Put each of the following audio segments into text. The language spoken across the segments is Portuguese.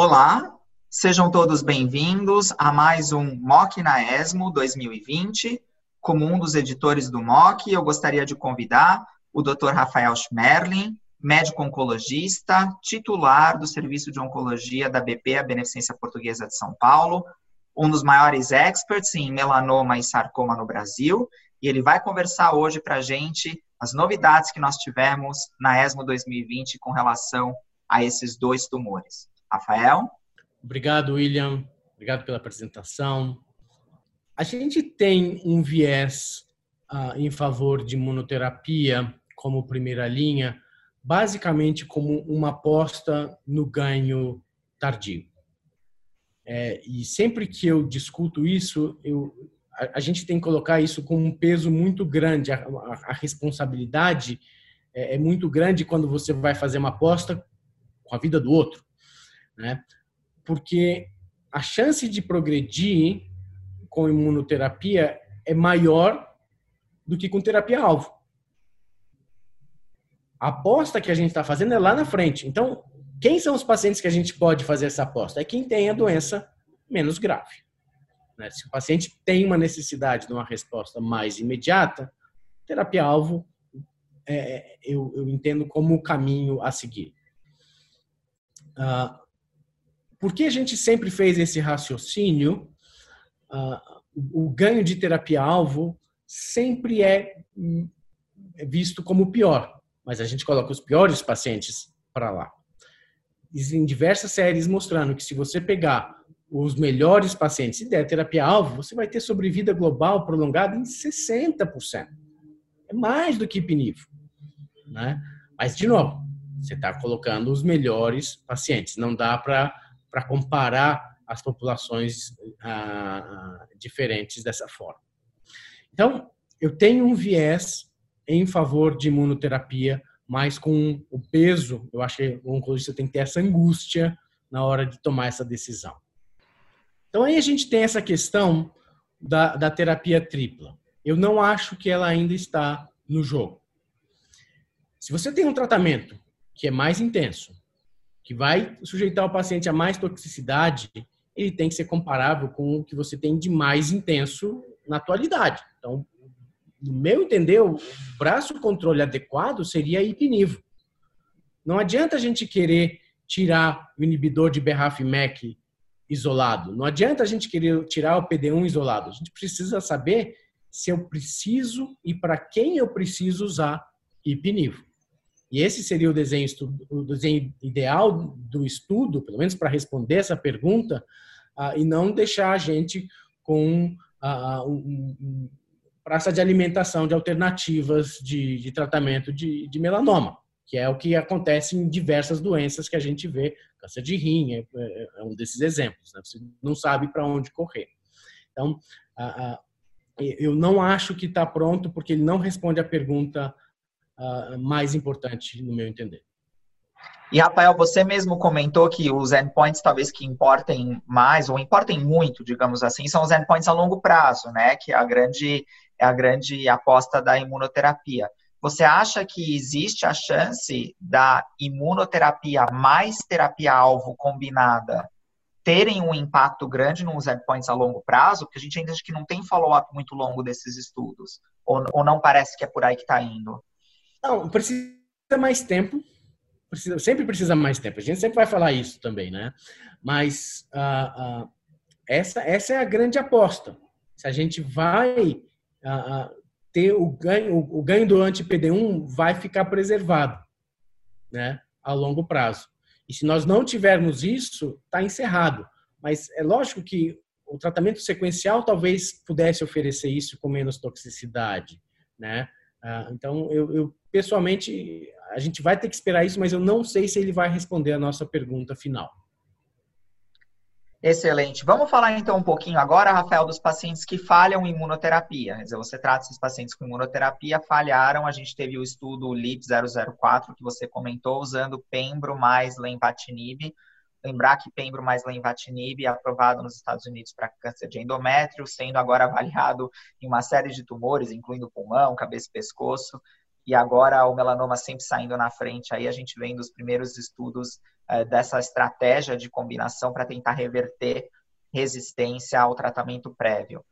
Olá, sejam todos bem-vindos a mais um MOC na ESMO 2020. Como um dos editores do MOC, eu gostaria de convidar o Dr. Rafael Schmerlin, médico oncologista, titular do Serviço de Oncologia da BP, a Beneficência Portuguesa de São Paulo, um dos maiores experts em melanoma e sarcoma no Brasil, e ele vai conversar hoje para a gente as novidades que nós tivemos na ESMO 2020 com relação a esses dois tumores. Rafael? Obrigado, William. Obrigado pela apresentação. A gente tem um viés uh, em favor de imunoterapia como primeira linha, basicamente como uma aposta no ganho tardio. É, e sempre que eu discuto isso, eu, a, a, gente tem que colocar isso com um peso muito grande. A, a, a responsabilidade é, é, muito grande quando você vai fazer uma aposta com a vida do outro, né? Porque a chance de progredir com imunoterapia é maior do que com terapia-alvo. A aposta que a gente está fazendo é lá na frente. Então, quem são os pacientes que a gente pode fazer essa aposta? É quem tem a doença menos grave. Né? Se o paciente tem uma necessidade de uma resposta mais imediata, terapia-alvo é, eu, eu, entendo como o caminho a seguir. Ah, por que a gente sempre fez esse raciocínio? Ah, o ganho de terapia-alvo sempre é visto como pior, mas a gente coloca os piores pacientes para lá existem diversas séries mostrando que se você pegar os melhores pacientes e der terapia-alvo, você vai ter sobrevida global prolongada em 60%. É mais do que pinivo. Né? Mas, de novo, você está colocando os melhores pacientes. Não dá para comparar as populações ah, diferentes dessa forma. Então, eu tenho um viés em favor de imunoterapia mas com o peso, eu acho que o oncologista tem que ter essa angústia na hora de tomar essa decisão. Então aí a gente tem essa questão da, da terapia tripla. Eu não acho que ela ainda está no jogo. Se você tem um tratamento que é mais intenso, que vai sujeitar o paciente a mais toxicidade, ele tem que ser comparável com o que você tem de mais intenso na atualidade. Então, no meu entender, o braço controle adequado seria ipinivo. Não adianta a gente querer tirar o inibidor de BRAF-MEK isolado. Não adianta a gente querer tirar o PD1 isolado. A gente precisa saber se eu preciso e para quem eu preciso usar ipinivo. E esse seria o desenho, o desenho ideal do estudo, pelo menos para responder essa pergunta, uh, e não deixar a gente com uh, um, praça de alimentação de alternativas de, de tratamento de, de, melanoma, que é o que acontece em diversas doenças que a gente vê. Câncer de rim é, é, é um desses exemplos. Né? Você não sabe para onde correr. Então, a, eu não acho que está pronto, porque ele não responde a pergunta a, mais importante, no meu entender. E, Rafael, você mesmo comentou que os endpoints talvez que importem mais, ou importem muito, digamos assim, são os endpoints a longo prazo, né? Que é a grande, é a grande aposta da imunoterapia. Você acha que existe a chance da imunoterapia mais terapia-alvo combinada terem um impacto grande nos endpoints a longo prazo? Porque a gente ainda acha que não tem follow-up muito longo desses estudos. Ou, ou não parece que é por aí que está indo? Não, precisa mais tempo precisa, sempre precisa mais tempo. A gente sempre vai falar isso também, né? Mas uh, uh, essa, essa é a grande aposta. Se a gente vai uh, ter o ganho, o, o ganho do anti-PD1 vai ficar preservado, né? A longo prazo. E se nós não tivermos isso, está encerrado. Mas é lógico que o tratamento sequencial talvez pudesse oferecer isso com menos toxicidade, né? Então, eu, eu pessoalmente a gente vai ter que esperar isso, mas eu não sei se ele vai responder a nossa pergunta final. Excelente. Vamos falar então um pouquinho agora, Rafael, dos pacientes que falham imunoterapia. Quer dizer, você trata esses pacientes com imunoterapia, falharam. A gente teve o estudo LIP 004 que você comentou, usando Pembro mais Lenvatinib. Lembrar que Pembro mais Lenvatinib é aprovado nos Estados Unidos para câncer de endométrio, sendo agora avaliado em uma série de tumores, incluindo pulmão, cabeça e pescoço e agora o melanoma sempre saindo na frente. Aí a gente vem dos primeiros estudos é, dessa estratégia de combinação para tentar reverter resistência ao tratamento prévio.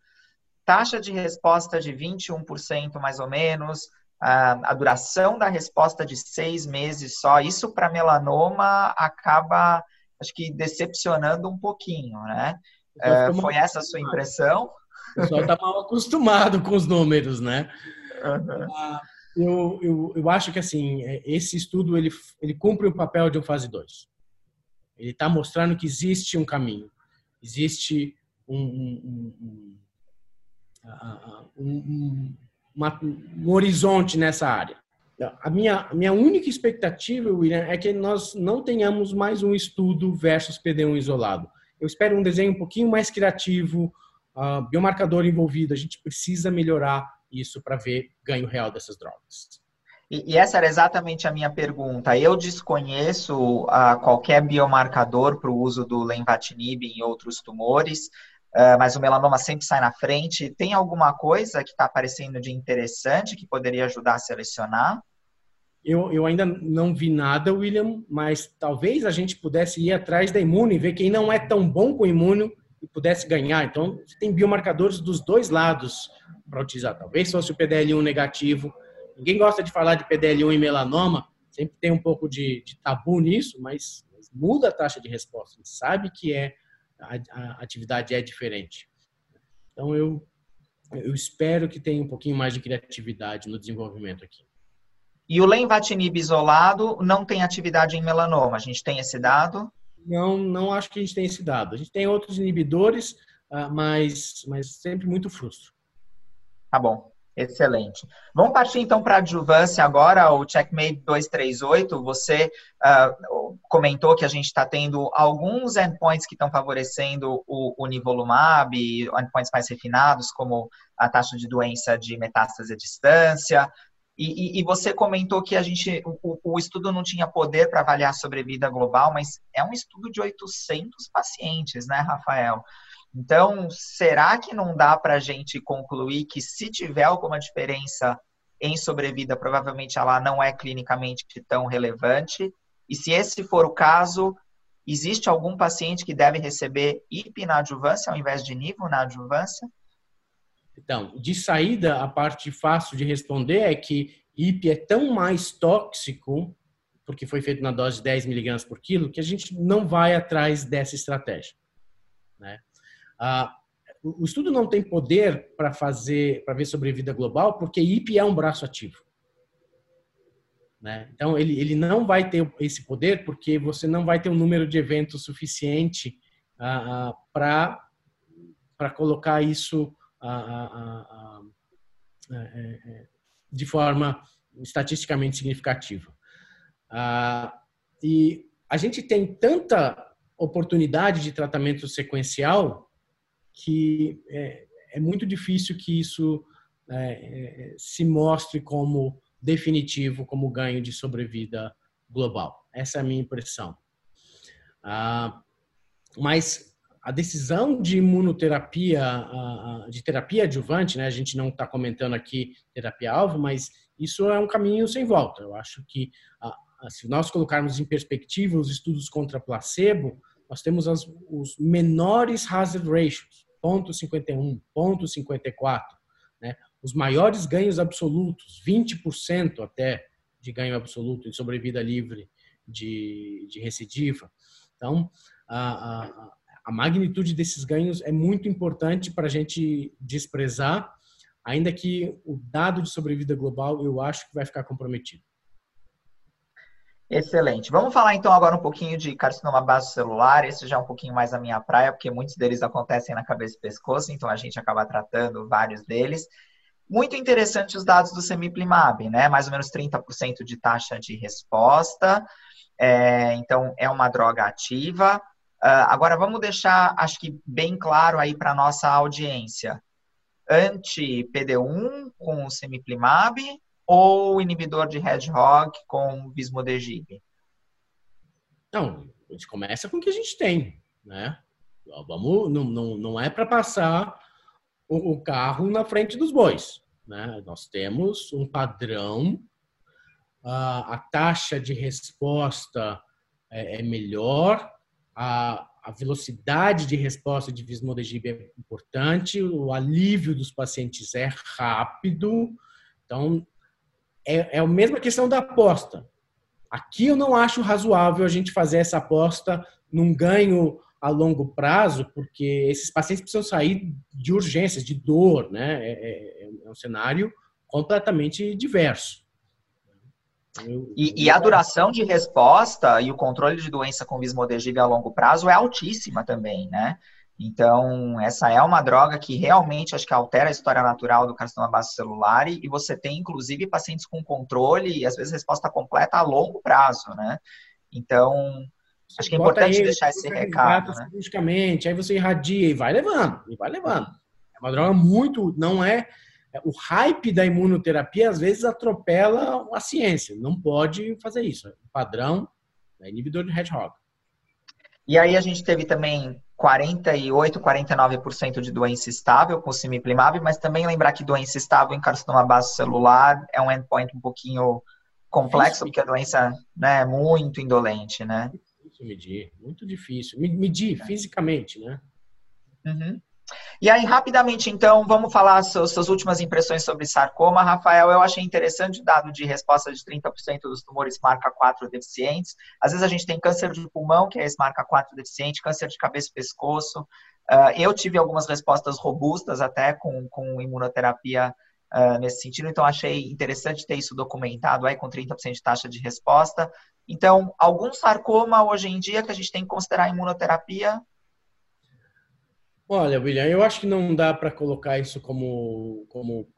Taxa de resposta de 21% mais ou menos, a duração da resposta de seis meses só, isso para melanoma acaba, acho que, decepcionando um pouquinho, né? É, foi essa a sua impressão? O pessoal está mal acostumado com os números, né? Uhum. Eu, eu, eu acho que, assim, é, esse estudo, ele, ele cumpre o papel de um fase 2. Ele está mostrando que existe um caminho, existe um, um, um, um horizonte nessa área. A minha, a minha única expectativa, William, é que nós não tenhamos mais um estudo versus PD1 isolado. Eu espero um desenho um pouquinho mais criativo, uh, biomarcador envolvido. A gente precisa melhorar isso para ver ganho real dessas drogas. E, e, essa era exatamente a minha pergunta. Eu desconheço uh, qualquer biomarcador para o uso do lenvatinib em outros tumores. Uh, mas o melanoma sempre sai na frente. Tem alguma coisa que está aparecendo de interessante que poderia ajudar a selecionar? Eu, eu ainda não vi nada, William, mas talvez a gente pudesse ir atrás da imuno e ver quem não é tão bom com imuno e pudesse ganhar. Então, tem biomarcadores dos dois lados para utilizar. Talvez fosse o PDL1 negativo. Ninguém gosta de falar de PDL1 e melanoma, sempre tem um pouco de, de tabu nisso, mas, mas muda a taxa de resposta. A gente sabe que é a, a atividade é diferente. Então, eu, eu espero que tenha um pouquinho mais de criatividade no desenvolvimento aqui. E o lenvatinib isolado não tem atividade em melanoma. A gente tem esse dado? Não, não acho que a gente tem esse dado. A gente tem outros inibidores, ah, mas, mas sempre muito frustro. Tá bom. Excelente. Vamos partir então para a adjuvância agora, o Checkmate 238. Você uh, comentou que a gente está tendo alguns endpoints que estão favorecendo o, o nivolumab, endpoints mais refinados, como a taxa de doença de metástase à distância. E, e, e você comentou que a gente, o, o estudo não tinha poder para avaliar a sobrevida global, mas é um estudo de 800 pacientes, né, Rafael? Então, será que não dá para a gente concluir que se tiver alguma diferença em sobrevida, provavelmente ela não é clinicamente tão relevante? E se esse for o caso, existe algum paciente que deve receber IP na adjuvância ao invés de nível na adjuvância? Então, de saída, a parte fácil de responder é que IP é tão mais tóxico, porque foi feito na dose de 10 miligramas por quilo, que a gente não vai atrás dessa estratégia. Né? Ah, o estudo não tem poder para fazer, para ver sobrevida global, porque IP é um braço ativo. Né? Então, ele, ele não vai ter esse poder porque você não vai ter um número de eventos suficiente ah, ah, para colocar isso ah, é, é, de forma estatisticamente significativa. e a gente tem tanta oportunidade de tratamento sequencial que é, é muito difícil que isso é, é, se mostre como definitivo, como ganho de sobrevida global. Essa é a minha impressão. Ah, mas a decisão de imunoterapia, de terapia adjuvante, né? A gente não está comentando aqui terapia-alvo, mas isso é um caminho sem volta. Eu acho que se nós colocarmos em perspectiva os estudos contra placebo, nós temos as, os menores hazard ratios. 0,51, 0,54, né? Os maiores ganhos absolutos, 20% até de ganho absoluto em sobrevida livre de, de recidiva. Então, a, a, a magnitude desses ganhos é muito importante para a gente desprezar, ainda que o dado de sobrevida global eu acho que vai ficar comprometido. Excelente. Vamos falar então agora um pouquinho de carcinoma base celular. Esse já é um pouquinho mais a minha praia, porque muitos deles acontecem na cabeça e pescoço, então a gente acaba tratando vários deles. Muito interessante os dados do semiplimab, né? Mais ou menos 30% de taxa de resposta. É, então, é uma droga ativa. Uh, agora, vamos deixar, acho que bem claro aí para nossa audiência. Anti-PD1 com semiplimab ou inibidor de hedgehog com vismodegib? Não, a gente começa com o que a gente tem, né? Vamos, não, não, não é para passar o, o, carro na frente dos bois, né? Nós temos um padrão a, a taxa de resposta é, é melhor, a, a, velocidade de resposta de Vismodegib é importante, o alívio dos pacientes é rápido. Então, é, é a mesma questão da aposta. Aqui eu não acho razoável a gente fazer essa aposta num ganho a longo prazo, porque esses pacientes precisam sair de urgências, de dor, né? É, é, é um cenário completamente diverso. E, e, a duração de resposta e o controle de doença com vismodegib a longo prazo é altíssima também, né? Então, essa é uma droga que realmente acho que altera a história natural do carcinoma base celular e você tem, inclusive, pacientes com controle e, às vezes, resposta completa a longo prazo, né? Então, acho que é importante ele, deixar esse recado, né? Aí você irradia e vai levando, e vai levando. É uma droga muito, não é o hype da imunoterapia às vezes atropela a ciência. Não pode fazer isso. O padrão é inibidor de hedgehog. E aí a gente teve também 48, 49% de doença estável com simiplimab, mas também lembrar que doença estável em carcinoma base celular é um endpoint um pouquinho complexo, porque a doença né, é muito indolente, né? Difícil medir, muito difícil. Medir fisicamente, né? Uhum. E aí, rapidamente, então, vamos falar suas, suas últimas impressões sobre sarcoma. Rafael, eu achei interessante o dado de resposta de 30% dos tumores marca 4 deficientes. Às vezes a gente tem câncer de pulmão, que é esse marca 4 deficiente, câncer de cabeça e pescoço. Uh, eu tive algumas respostas robustas até com, com imunoterapia uh, nesse sentido, então achei interessante ter isso documentado aí com 30% de taxa de resposta. Então, algum sarcoma hoje em dia que a gente tem que considerar imunoterapia Olha, William, eu acho que não dá para colocar isso como, como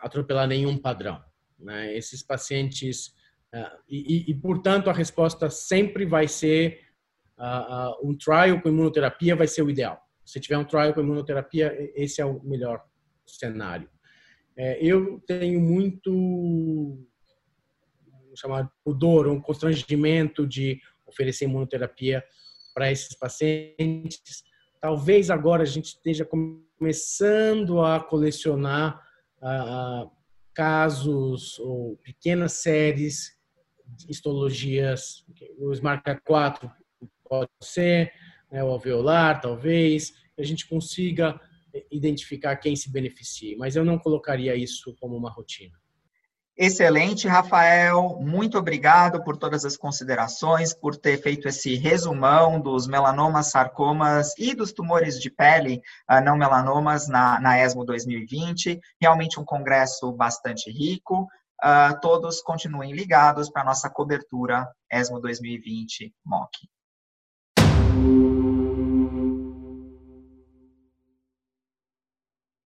atropelar nenhum padrão. Né? Esses pacientes, uh, e, e, portanto, a resposta sempre vai ser uh, uh, um trial com imunoterapia vai ser o ideal. Se tiver um trial com imunoterapia, esse é o melhor cenário. É, eu tenho muito chamar pudor, um constrangimento de oferecer imunoterapia para esses pacientes Talvez agora a gente esteja começando a colecionar uh, casos ou pequenas séries histologias, o SMARCA 4 pode ser, né, o alveolar talvez, a gente consiga identificar quem se beneficia, mas eu não colocaria isso como uma rotina. Excelente, Rafael. Muito obrigado por todas as considerações, por ter feito esse resumão dos melanomas, sarcomas e dos tumores de pele uh, não melanomas na, na ESMO 2020. Realmente um congresso bastante rico. Uh, todos continuem ligados para a nossa cobertura ESMO 2020 MOC.